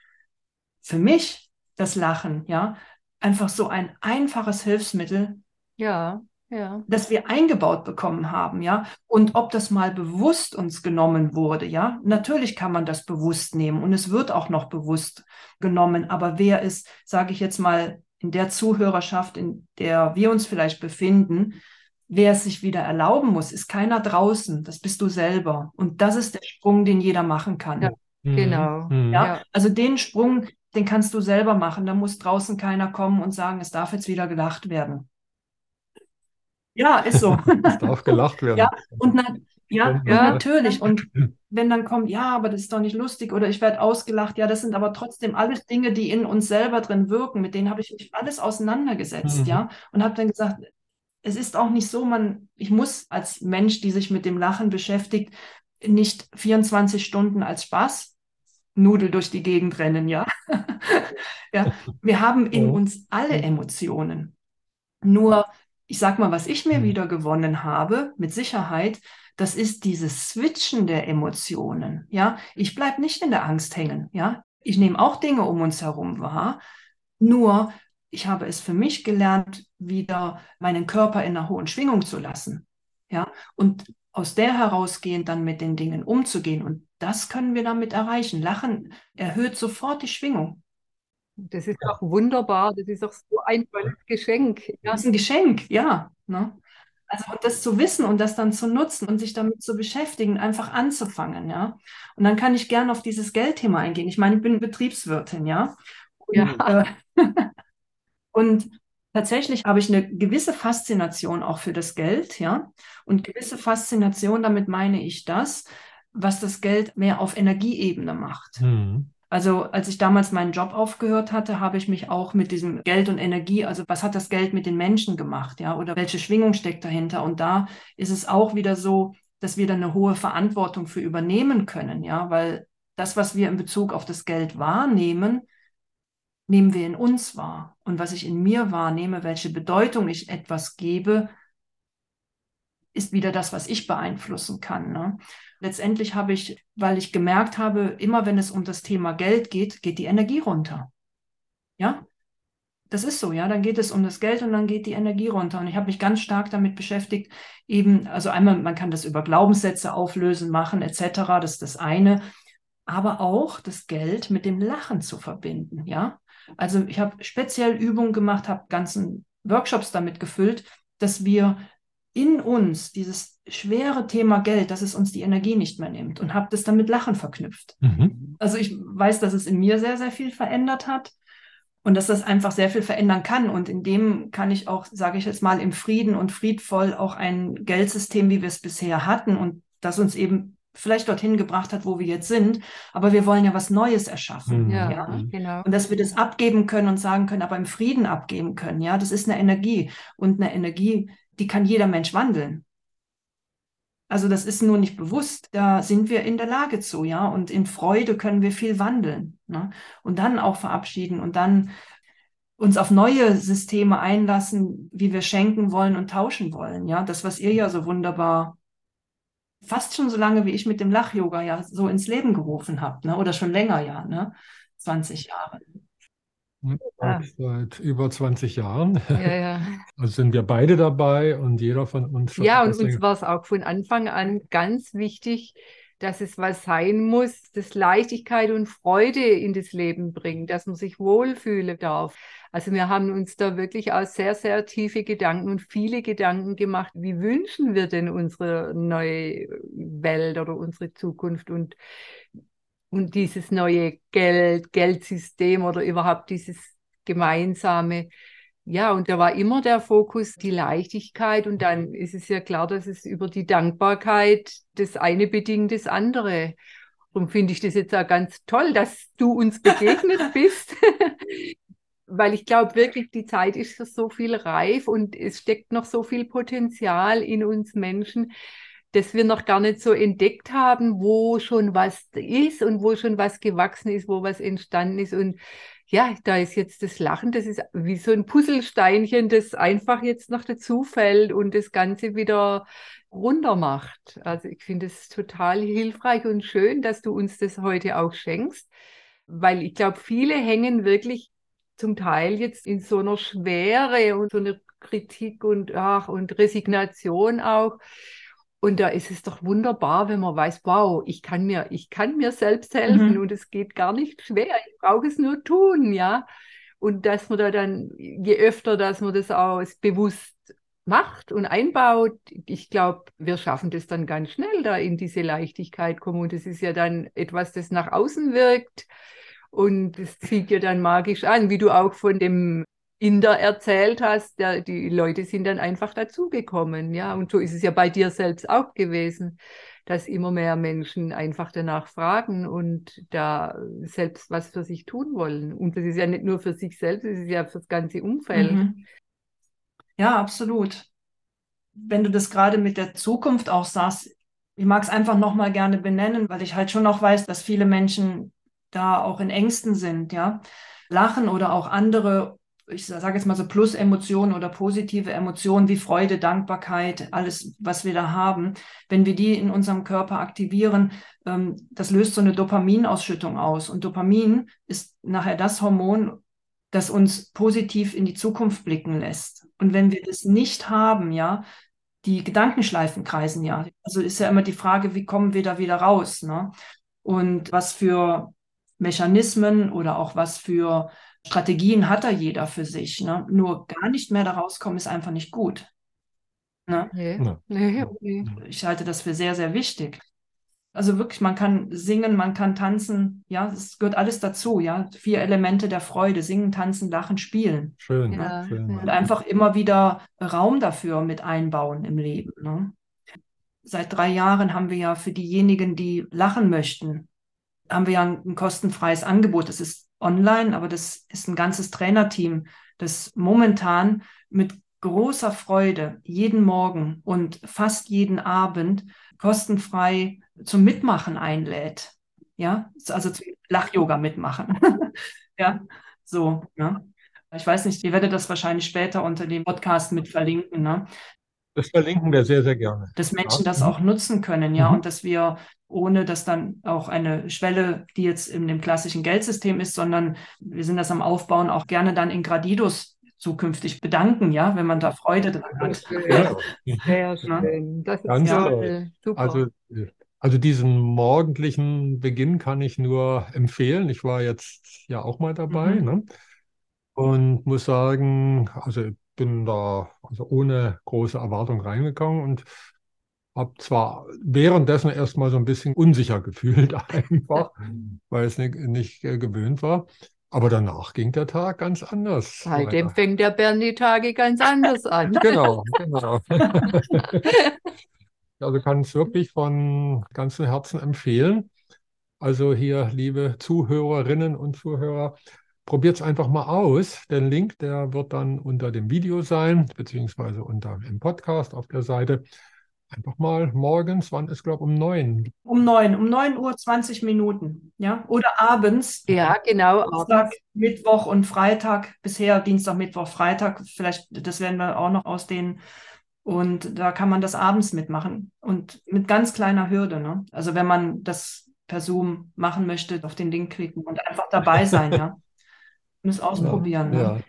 für mich das Lachen, ja, einfach so ein einfaches Hilfsmittel. Ja. Ja. das wir eingebaut bekommen haben, ja. Und ob das mal bewusst uns genommen wurde, ja. Natürlich kann man das bewusst nehmen und es wird auch noch bewusst genommen. Aber wer es, sage ich jetzt mal, in der Zuhörerschaft, in der wir uns vielleicht befinden, wer es sich wieder erlauben muss, ist keiner draußen. Das bist du selber. Und das ist der Sprung, den jeder machen kann. Ja, mhm. genau. Mhm. Ja, also den Sprung, den kannst du selber machen. Da muss draußen keiner kommen und sagen, es darf jetzt wieder gelacht werden. Ja, ist so. es darf gelacht werden. Ja, und na, ja, ja, natürlich. Und wenn dann kommt, ja, aber das ist doch nicht lustig oder ich werde ausgelacht, ja, das sind aber trotzdem alles Dinge, die in uns selber drin wirken. Mit denen habe ich mich alles auseinandergesetzt, mhm. ja, und habe dann gesagt, es ist auch nicht so, man, ich muss als Mensch, die sich mit dem Lachen beschäftigt, nicht 24 Stunden als Spaß Nudel durch die Gegend rennen, ja. ja, wir haben in uns alle Emotionen. Nur, ich sag mal, was ich mir mhm. wieder gewonnen habe, mit Sicherheit, das ist dieses Switchen der Emotionen. Ja, ich bleibe nicht in der Angst hängen. Ja, ich nehme auch Dinge um uns herum wahr. Nur ich habe es für mich gelernt, wieder meinen Körper in einer hohen Schwingung zu lassen. Ja, und aus der herausgehend dann mit den Dingen umzugehen. Und das können wir damit erreichen. Lachen erhöht sofort die Schwingung. Das ist auch wunderbar. Das ist auch so ein tolles Geschenk. Ja. Das ist ein Geschenk, ja. Ne? Also das zu wissen und das dann zu nutzen und sich damit zu beschäftigen, einfach anzufangen, ja. Und dann kann ich gerne auf dieses Geldthema eingehen. Ich meine, ich bin Betriebswirtin, ja. Und, ja. Äh, und tatsächlich habe ich eine gewisse Faszination auch für das Geld, ja. Und gewisse Faszination, damit meine ich das, was das Geld mehr auf Energieebene macht. Mhm. Also als ich damals meinen Job aufgehört hatte, habe ich mich auch mit diesem Geld und Energie, also was hat das Geld mit den Menschen gemacht, ja, oder welche Schwingung steckt dahinter? Und da ist es auch wieder so, dass wir da eine hohe Verantwortung für übernehmen können, ja, weil das, was wir in Bezug auf das Geld wahrnehmen, nehmen wir in uns wahr. Und was ich in mir wahrnehme, welche Bedeutung ich etwas gebe, ist wieder das, was ich beeinflussen kann. Ne? Letztendlich habe ich, weil ich gemerkt habe, immer wenn es um das Thema Geld geht, geht die Energie runter. Ja, das ist so, ja. Dann geht es um das Geld und dann geht die Energie runter. Und ich habe mich ganz stark damit beschäftigt, eben, also einmal, man kann das über Glaubenssätze auflösen, machen, etc. Das ist das eine. Aber auch das Geld mit dem Lachen zu verbinden, ja. Also ich habe speziell Übungen gemacht, habe ganzen Workshops damit gefüllt, dass wir in uns dieses schwere Thema Geld, dass es uns die Energie nicht mehr nimmt und habe das dann mit Lachen verknüpft. Mhm. Also ich weiß, dass es in mir sehr, sehr viel verändert hat und dass das einfach sehr viel verändern kann. Und in dem kann ich auch, sage ich jetzt mal, im Frieden und friedvoll auch ein Geldsystem, wie wir es bisher hatten und das uns eben vielleicht dorthin gebracht hat, wo wir jetzt sind. Aber wir wollen ja was Neues erschaffen. Mhm. Ja, ja, genau. Und dass wir das abgeben können und sagen können, aber im Frieden abgeben können. Ja, das ist eine Energie. Und eine Energie, die kann jeder Mensch wandeln. Also das ist nur nicht bewusst. Da sind wir in der Lage zu, ja. Und in Freude können wir viel wandeln. Ne? Und dann auch verabschieden und dann uns auf neue Systeme einlassen, wie wir schenken wollen und tauschen wollen. Ja, das, was ihr ja so wunderbar fast schon so lange wie ich mit dem Lach-Yoga ja so ins Leben gerufen habt, ne? oder schon länger ja, ne? 20 Jahre. Ja. Seit über 20 Jahren. Ja, ja. Also sind wir beide dabei und jeder von uns. Ja, und uns war es auch von Anfang an ganz wichtig, dass es was sein muss, das Leichtigkeit und Freude in das Leben bringt, dass man sich wohlfühlen darf. Also wir haben uns da wirklich auch sehr, sehr tiefe Gedanken und viele Gedanken gemacht, wie wünschen wir denn unsere neue Welt oder unsere Zukunft und, und dieses neue Geld, Geldsystem oder überhaupt dieses gemeinsame. Ja, und da war immer der Fokus die Leichtigkeit und dann ist es ja klar, dass es über die Dankbarkeit das eine bedingt das andere. Darum finde ich das jetzt auch ganz toll, dass du uns begegnet bist weil ich glaube wirklich, die Zeit ist für so viel reif und es steckt noch so viel Potenzial in uns Menschen, dass wir noch gar nicht so entdeckt haben, wo schon was ist und wo schon was gewachsen ist, wo was entstanden ist. Und ja, da ist jetzt das Lachen, das ist wie so ein Puzzlesteinchen, das einfach jetzt noch dazu fällt und das Ganze wieder runter macht. Also ich finde es total hilfreich und schön, dass du uns das heute auch schenkst, weil ich glaube, viele hängen wirklich zum Teil jetzt in so einer Schwere und so einer Kritik und, ach, und Resignation auch. Und da ist es doch wunderbar, wenn man weiß, wow, ich kann mir, ich kann mir selbst helfen mhm. und es geht gar nicht schwer. Ich brauche es nur tun, ja. Und dass man da dann, je öfter, dass man das auch bewusst macht und einbaut, ich glaube, wir schaffen das dann ganz schnell, da in diese Leichtigkeit kommen. Und das ist ja dann etwas, das nach außen wirkt und es zieht dir dann magisch an, wie du auch von dem Inder erzählt hast, der, die Leute sind dann einfach dazugekommen, ja. Und so ist es ja bei dir selbst auch gewesen, dass immer mehr Menschen einfach danach fragen und da selbst was für sich tun wollen. Und das ist ja nicht nur für sich selbst, es ist ja für das ganze Umfeld. Mhm. Ja, absolut. Wenn du das gerade mit der Zukunft auch sagst, ich mag es einfach nochmal gerne benennen, weil ich halt schon noch weiß, dass viele Menschen da auch in Ängsten sind, ja. Lachen oder auch andere, ich sage jetzt mal so Plus-Emotionen oder positive Emotionen wie Freude, Dankbarkeit, alles, was wir da haben, wenn wir die in unserem Körper aktivieren, ähm, das löst so eine Dopaminausschüttung aus. Und Dopamin ist nachher das Hormon, das uns positiv in die Zukunft blicken lässt. Und wenn wir das nicht haben, ja, die Gedankenschleifen kreisen ja. Also ist ja immer die Frage, wie kommen wir da wieder raus? Ne? Und was für Mechanismen oder auch was für Strategien hat da jeder für sich. Ne? Nur gar nicht mehr da rauskommen ist einfach nicht gut. Ne? Nee. Nee, okay. Ich halte das für sehr, sehr wichtig. Also wirklich, man kann singen, man kann tanzen, ja, es gehört alles dazu, ja. Vier Elemente der Freude, singen, tanzen, lachen, spielen. Schön, ja. schön. Und einfach immer wieder Raum dafür mit einbauen im Leben. Ne? Seit drei Jahren haben wir ja für diejenigen, die lachen möchten, haben wir ja ein, ein kostenfreies Angebot. Das ist online, aber das ist ein ganzes Trainerteam, das momentan mit großer Freude jeden Morgen und fast jeden Abend kostenfrei zum Mitmachen einlädt. Ja, also zum Lach-Yoga mitmachen. ja, so. Ne? Ich weiß nicht, ihr werdet das wahrscheinlich später unter dem Podcast mit verlinken. Ne? Das verlinken wir sehr, sehr gerne. Dass Menschen ja. das auch nutzen können, ja, mhm. und dass wir ohne dass dann auch eine Schwelle, die jetzt in dem klassischen Geldsystem ist, sondern wir sind das am Aufbauen auch gerne dann in Gradidos zukünftig bedanken, ja, wenn man da Freude dran hat. Ja. Sehr schön. Das ist Ganz ja super. Also, also diesen morgendlichen Beginn kann ich nur empfehlen. Ich war jetzt ja auch mal dabei mhm. ne? und muss sagen, also bin da also ohne große Erwartung reingegangen und habe zwar währenddessen erstmal so ein bisschen unsicher gefühlt einfach, weil es nicht, nicht äh, gewöhnt war. Aber danach ging der Tag ganz anders. Seitdem weiter. fängt der Bern die Tage ganz anders an. genau, genau. also kann es wirklich von ganzem Herzen empfehlen. Also hier, liebe Zuhörerinnen und Zuhörer, probiert es einfach mal aus. Der Link, der wird dann unter dem Video sein, beziehungsweise unter dem Podcast auf der Seite. Einfach mal morgens, wann ist, glaube ich, um neun? Um neun, um neun Uhr 20 Minuten, ja? Oder abends. Ja, genau. Dienstag, Mittwoch und Freitag. Bisher Dienstag, Mittwoch, Freitag. Vielleicht, das werden wir auch noch ausdehnen. Und da kann man das abends mitmachen. Und mit ganz kleiner Hürde, ne? Also wenn man das per Zoom machen möchte, auf den Link klicken und einfach dabei sein, ja. Und es ausprobieren. Ja, ne? ja.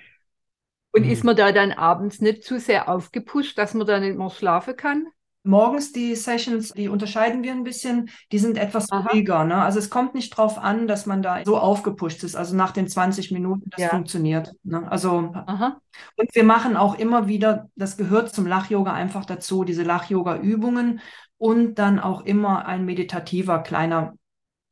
Und ist man da dann abends nicht zu sehr aufgepusht, dass man dann nicht mehr schlafen kann? Morgens die Sessions, die unterscheiden wir ein bisschen, die sind etwas Aha. ruhiger. Ne? Also es kommt nicht drauf an, dass man da so aufgepusht ist. Also nach den 20 Minuten, das ja. funktioniert. Ne? Also Aha. und wir machen auch immer wieder, das gehört zum Lach-Yoga einfach dazu, diese Lach-Yoga-Übungen und dann auch immer ein meditativer kleiner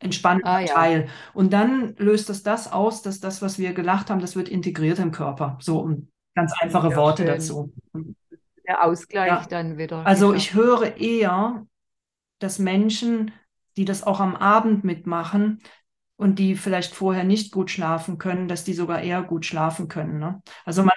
entspannter ah, ja. Teil. Und dann löst es das aus, dass das, was wir gelacht haben, das wird integriert im Körper. So ganz einfache ja, Worte schön. dazu der Ausgleich ja. dann wieder. Also ich höre eher, dass Menschen, die das auch am Abend mitmachen und die vielleicht vorher nicht gut schlafen können, dass die sogar eher gut schlafen können. Ne? Also man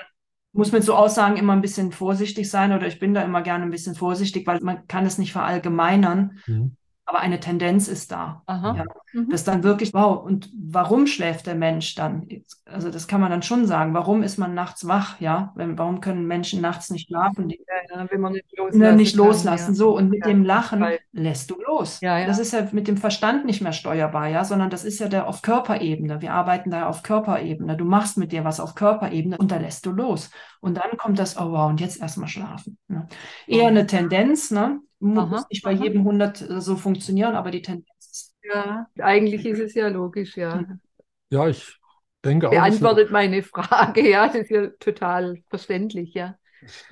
muss mit so Aussagen immer ein bisschen vorsichtig sein oder ich bin da immer gerne ein bisschen vorsichtig, weil man kann es nicht verallgemeinern. Mhm aber eine Tendenz ist da. Ja, mhm. Das dann wirklich, wow, und warum schläft der Mensch dann? Also das kann man dann schon sagen. Warum ist man nachts wach? Ja, warum können Menschen nachts nicht schlafen? Die, ja, wenn man nicht loslassen. Nicht loslassen. Kann, ja. So, und mit dem Lachen Weil, lässt du los. Das ist ja mit dem Verstand nicht mehr steuerbar, ja, sondern das ist ja der auf Körperebene. Wir arbeiten da auf Körperebene. Du machst mit dir was auf Körperebene und da lässt du los. Und dann kommt das, oh wow, und jetzt erstmal schlafen. Ne? Eher eine Tendenz, ne? Muss nicht bei jedem 100 äh, so funktionieren, aber die Tendenz ist. Ja, eigentlich ist es ja logisch, ja. Ja, ich denke auch. Beantwortet so, meine Frage, ja, das ist ja total verständlich, ja.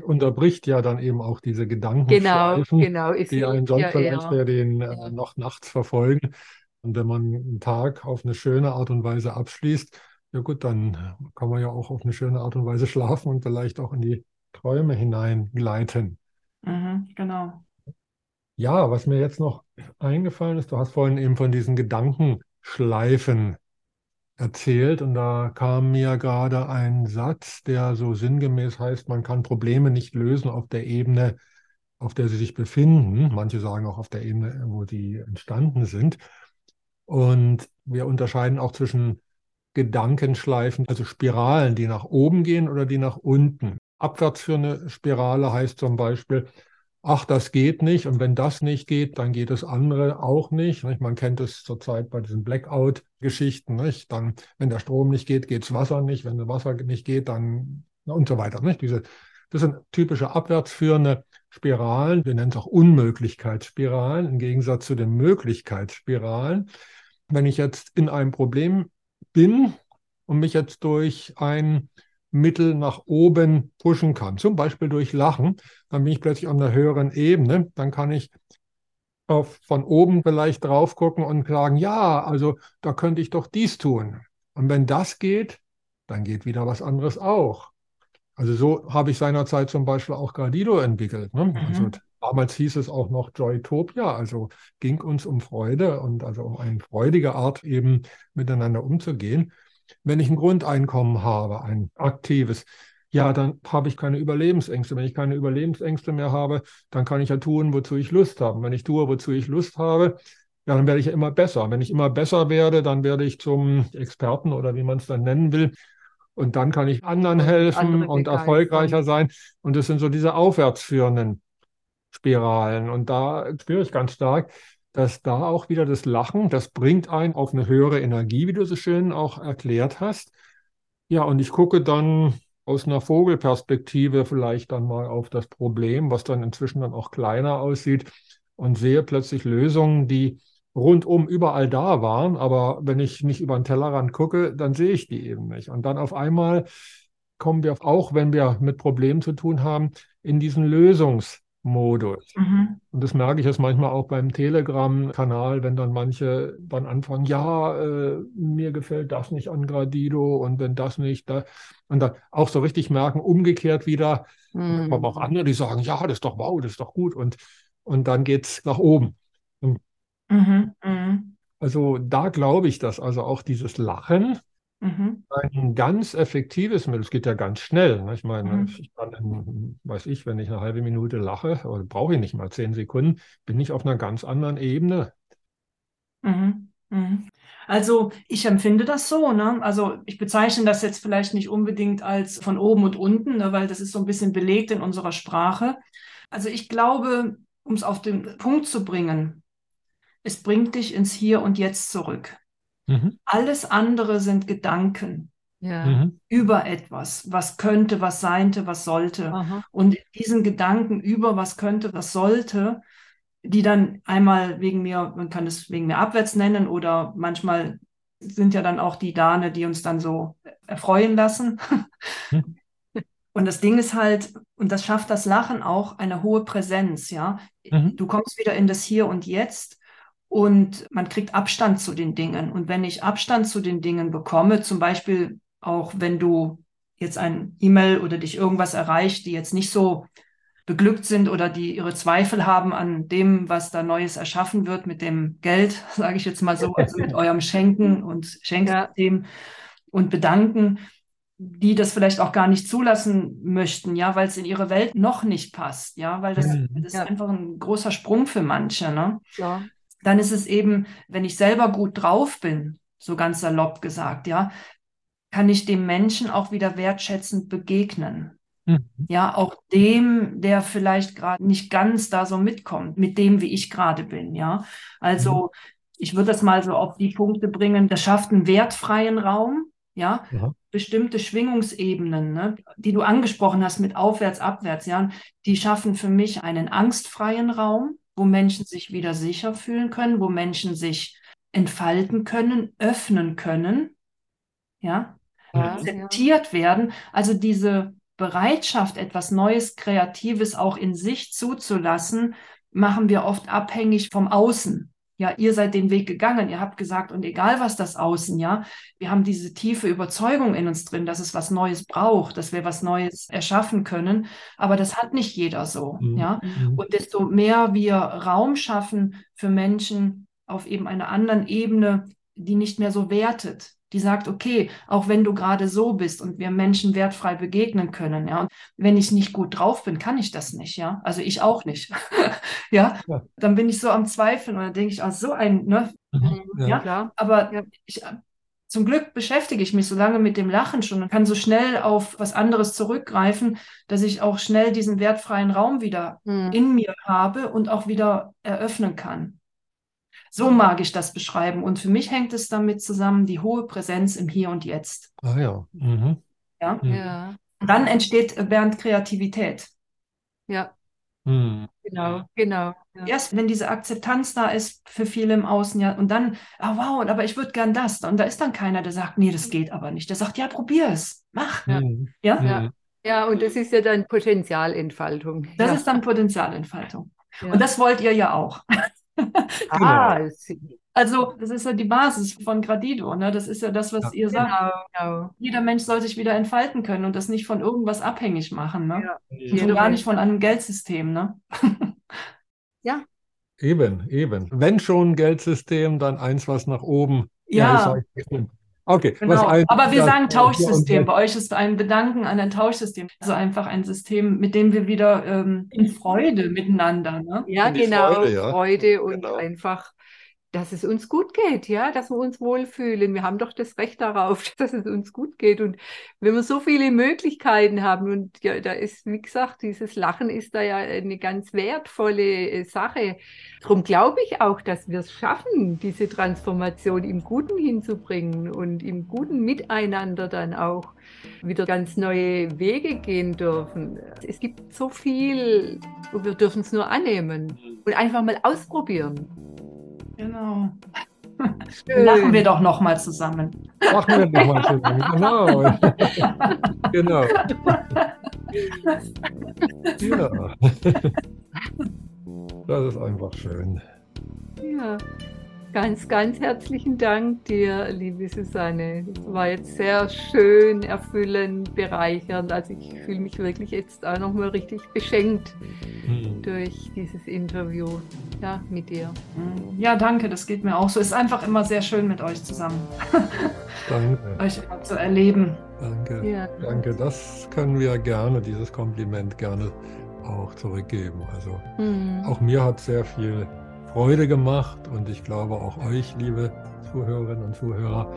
Unterbricht ja dann eben auch diese Gedanken, genau, genau, die einen sonst ja vielleicht eher, den äh, noch nachts verfolgen. Und wenn man einen Tag auf eine schöne Art und Weise abschließt, ja gut, dann kann man ja auch auf eine schöne Art und Weise schlafen und vielleicht auch in die Träume hineingleiten. Mhm, genau. Ja, was mir jetzt noch eingefallen ist, du hast vorhin eben von diesen Gedankenschleifen erzählt und da kam mir gerade ein Satz, der so sinngemäß heißt, man kann Probleme nicht lösen auf der Ebene, auf der sie sich befinden. Manche sagen auch auf der Ebene, wo sie entstanden sind. Und wir unterscheiden auch zwischen Gedankenschleifen, also Spiralen, die nach oben gehen oder die nach unten. Abwärts für eine Spirale heißt zum Beispiel, ach, das geht nicht und wenn das nicht geht, dann geht das andere auch nicht. Man kennt es zurzeit bei diesen Blackout-Geschichten. Dann, wenn der Strom nicht geht, geht das Wasser nicht. Wenn das Wasser nicht geht, dann und so weiter. Nicht? Diese, das sind typische abwärtsführende Spiralen. Wir nennen es auch Unmöglichkeitsspiralen im Gegensatz zu den Möglichkeitsspiralen. Wenn ich jetzt in einem Problem bin und mich jetzt durch ein Mittel nach oben pushen kann, zum Beispiel durch Lachen, dann bin ich plötzlich auf einer höheren Ebene, dann kann ich auf, von oben vielleicht drauf gucken und sagen, ja, also da könnte ich doch dies tun. Und wenn das geht, dann geht wieder was anderes auch. Also so habe ich seinerzeit zum Beispiel auch Gradido entwickelt. Ne? Mhm. Also damals hieß es auch noch Joytopia, also ging uns um Freude und also um eine freudige Art eben miteinander umzugehen. Wenn ich ein Grundeinkommen habe, ein aktives, ja, dann habe ich keine Überlebensängste. Wenn ich keine Überlebensängste mehr habe, dann kann ich ja tun, wozu ich Lust habe. Wenn ich tue, wozu ich Lust habe, ja, dann werde ich ja immer besser. Wenn ich immer besser werde, dann werde ich zum Experten oder wie man es dann nennen will. Und dann kann ich anderen helfen und erfolgreicher sein. Und das sind so diese aufwärtsführenden Spiralen. Und da spüre ich ganz stark, dass da auch wieder das Lachen, das bringt einen auf eine höhere Energie, wie du so schön auch erklärt hast. Ja, und ich gucke dann aus einer Vogelperspektive vielleicht dann mal auf das Problem, was dann inzwischen dann auch kleiner aussieht und sehe plötzlich Lösungen, die rundum überall da waren, aber wenn ich nicht über den Tellerrand gucke, dann sehe ich die eben nicht. Und dann auf einmal kommen wir auch, wenn wir mit Problemen zu tun haben, in diesen Lösungsmodus. Mhm. Und das merke ich jetzt manchmal auch beim Telegram-Kanal, wenn dann manche dann anfangen, ja, äh, mir gefällt das nicht an Gradido und wenn das nicht, da, und dann auch so richtig merken, umgekehrt wieder, mhm. aber auch andere, die sagen, ja, das ist doch wow, das ist doch gut und, und dann geht es nach oben. Mhm. Mhm. Also da glaube ich, dass also auch dieses Lachen mhm. ein ganz effektives Mittel, es geht ja ganz schnell. Ne? Ich meine, mhm. ich kann, in, weiß ich, wenn ich eine halbe Minute lache, oder brauche ich nicht mal zehn Sekunden, bin ich auf einer ganz anderen Ebene. Mhm. mhm. Also ich empfinde das so, ne? Also ich bezeichne das jetzt vielleicht nicht unbedingt als von oben und unten, ne? weil das ist so ein bisschen belegt in unserer Sprache. Also ich glaube, um es auf den Punkt zu bringen, es bringt dich ins Hier und Jetzt zurück. Mhm. Alles andere sind Gedanken ja. mhm. über etwas, was könnte, was seinte, was sollte. Aha. Und diesen Gedanken über was könnte, was sollte, die dann einmal wegen mir, man kann es wegen mir abwärts nennen oder manchmal sind ja dann auch die Dane, die uns dann so erfreuen lassen. Mhm. Und das Ding ist halt, und das schafft das Lachen auch, eine hohe Präsenz, ja. Mhm. Du kommst wieder in das Hier und Jetzt und man kriegt Abstand zu den Dingen. Und wenn ich Abstand zu den Dingen bekomme, zum Beispiel auch wenn du jetzt ein E-Mail oder dich irgendwas erreicht, die jetzt nicht so beglückt sind oder die ihre Zweifel haben an dem, was da Neues erschaffen wird mit dem Geld, sage ich jetzt mal so, also mit eurem Schenken und Schenksystem und Bedanken, die das vielleicht auch gar nicht zulassen möchten, ja, weil es in ihre Welt noch nicht passt, ja, weil das, mhm. das ist einfach ein großer Sprung für manche, ne? Ja dann ist es eben, wenn ich selber gut drauf bin, so ganz salopp gesagt, ja, kann ich dem Menschen auch wieder wertschätzend begegnen. Mhm. Ja, auch dem, der vielleicht gerade nicht ganz da so mitkommt, mit dem, wie ich gerade bin, ja. Also, mhm. ich würde das mal so auf die Punkte bringen, das schafft einen wertfreien Raum, ja, ja. bestimmte Schwingungsebenen, ne, die du angesprochen hast mit aufwärts, abwärts, ja, die schaffen für mich einen angstfreien Raum, wo Menschen sich wieder sicher fühlen können, wo Menschen sich entfalten können, öffnen können, ja, ja akzeptiert ja. werden. Also diese Bereitschaft, etwas Neues, Kreatives auch in sich zuzulassen, machen wir oft abhängig vom Außen ja, ihr seid den Weg gegangen, ihr habt gesagt, und egal was das Außen, ja, wir haben diese tiefe Überzeugung in uns drin, dass es was Neues braucht, dass wir was Neues erschaffen können, aber das hat nicht jeder so, mhm. ja. Mhm. Und desto mehr wir Raum schaffen für Menschen auf eben einer anderen Ebene, die nicht mehr so wertet, die sagt, okay, auch wenn du gerade so bist und wir Menschen wertfrei begegnen können, ja, und wenn ich nicht gut drauf bin, kann ich das nicht, ja, also ich auch nicht, ja? ja? dann bin ich so am Zweifeln und dann denke ich, ah, so ein, ne, mhm. ja, ja, klar. aber ja. ich, zum Glück beschäftige ich mich so lange mit dem Lachen schon und kann so schnell auf was anderes zurückgreifen, dass ich auch schnell diesen wertfreien Raum wieder mhm. in mir habe und auch wieder eröffnen kann. So mag ich das beschreiben. Und für mich hängt es damit zusammen, die hohe Präsenz im Hier und Jetzt. Ah ja. Mhm. Ja? Mhm. ja. Und dann entsteht während Kreativität. Ja. Mhm. Genau, genau. Ja. Erst wenn diese Akzeptanz da ist für viele im Außen, ja, und dann, ah wow, aber ich würde gern das. Und da ist dann keiner, der sagt, nee, das geht aber nicht. Der sagt, ja, probier es, mach. Ja. Mhm. ja? ja. Ja, und das ist ja dann Potenzialentfaltung. Das ja. ist dann Potenzialentfaltung. Ja. Und das wollt ihr ja auch. ah, genau. Also, das ist ja die Basis von Gradido, ne? Das ist ja das, was ja. ihr sagt. Genau, genau. Jeder Mensch soll sich wieder entfalten können und das nicht von irgendwas abhängig machen, ne? Ja. Und schon gar nicht von einem Geldsystem, ne? ja. Eben, eben. Wenn schon ein Geldsystem, dann eins, was nach oben. Ja. ja Okay, genau. ein, aber wir sagen Tauschsystem. Bei euch ist ein Bedanken an ein Tauschsystem. Also einfach ein System, mit dem wir wieder ähm, in Freude miteinander. Ne? Ja, genau. Freude, ja. Freude und genau. einfach dass es uns gut geht, ja, dass wir uns wohlfühlen. Wir haben doch das Recht darauf, dass es uns gut geht. Und wenn wir so viele Möglichkeiten haben, und ja, da ist, wie gesagt, dieses Lachen ist da ja eine ganz wertvolle äh, Sache. Darum glaube ich auch, dass wir es schaffen, diese Transformation im Guten hinzubringen und im guten Miteinander dann auch wieder ganz neue Wege gehen dürfen. Es gibt so viel und wir dürfen es nur annehmen und einfach mal ausprobieren. Genau. Schön. Lachen wir doch noch mal zusammen. Lachen wir doch mal zusammen, genau. genau. ja. Das ist einfach schön. Ja. Ganz, ganz herzlichen Dank dir, liebe Susanne. Das war jetzt sehr schön, erfüllend, bereichernd. Also ich fühle mich wirklich jetzt auch nochmal richtig beschenkt hm. durch dieses Interview ja, mit dir. Hm. Ja, danke, das geht mir auch so. Es ist einfach immer sehr schön mit euch zusammen. Danke. euch immer zu erleben. Danke. Ja. Danke, das können wir gerne, dieses Kompliment gerne auch zurückgeben. Also hm. auch mir hat sehr viel Freude gemacht und ich glaube auch euch, liebe Zuhörerinnen und Zuhörer,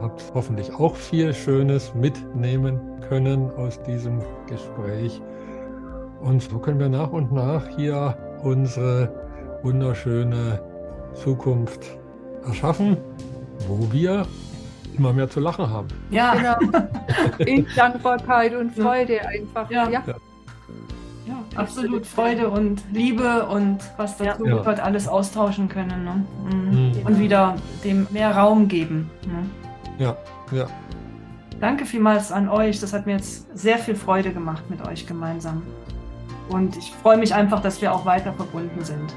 habt hoffentlich auch viel Schönes mitnehmen können aus diesem Gespräch. Und so können wir nach und nach hier unsere wunderschöne Zukunft erschaffen, wo wir immer mehr zu lachen haben. Ja, genau. In Dankbarkeit und Freude einfach. Ja. ja. Ja, absolut Freude und Liebe und was dazu ja. gehört, alles austauschen können. Ne? Mhm. Mhm. Und wieder dem mehr Raum geben. Ne? Ja, ja. Danke vielmals an euch. Das hat mir jetzt sehr viel Freude gemacht mit euch gemeinsam. Und ich freue mich einfach, dass wir auch weiter verbunden sind.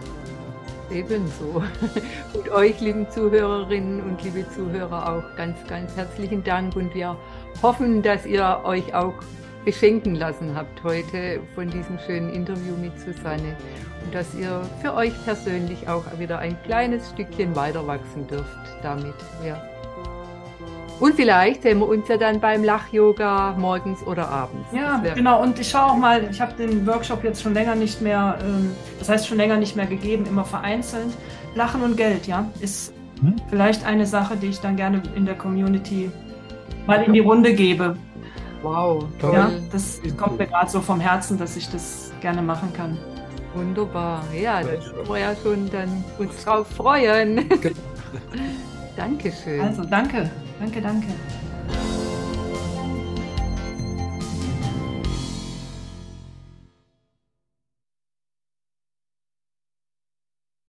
Ebenso. Und euch, lieben Zuhörerinnen und liebe Zuhörer, auch ganz, ganz herzlichen Dank. Und wir hoffen, dass ihr euch auch beschenken lassen habt heute von diesem schönen Interview mit Susanne und dass ihr für euch persönlich auch wieder ein kleines Stückchen weiter wachsen dürft damit. Ja. Und vielleicht sehen wir uns ja dann beim Lach-Yoga morgens oder abends. Ja, genau. Und ich schaue auch mal, ich habe den Workshop jetzt schon länger nicht mehr, ähm, das heißt schon länger nicht mehr gegeben, immer vereinzelt. Lachen und Geld, ja, ist hm? vielleicht eine Sache, die ich dann gerne in der Community mal in die Runde gebe. Wow, toll. Ja, das kommt mir gerade so vom Herzen, dass ich das gerne machen kann. Wunderbar. Ja, da können wir ja schon dann uns drauf freuen. Dankeschön. Also danke, danke, danke.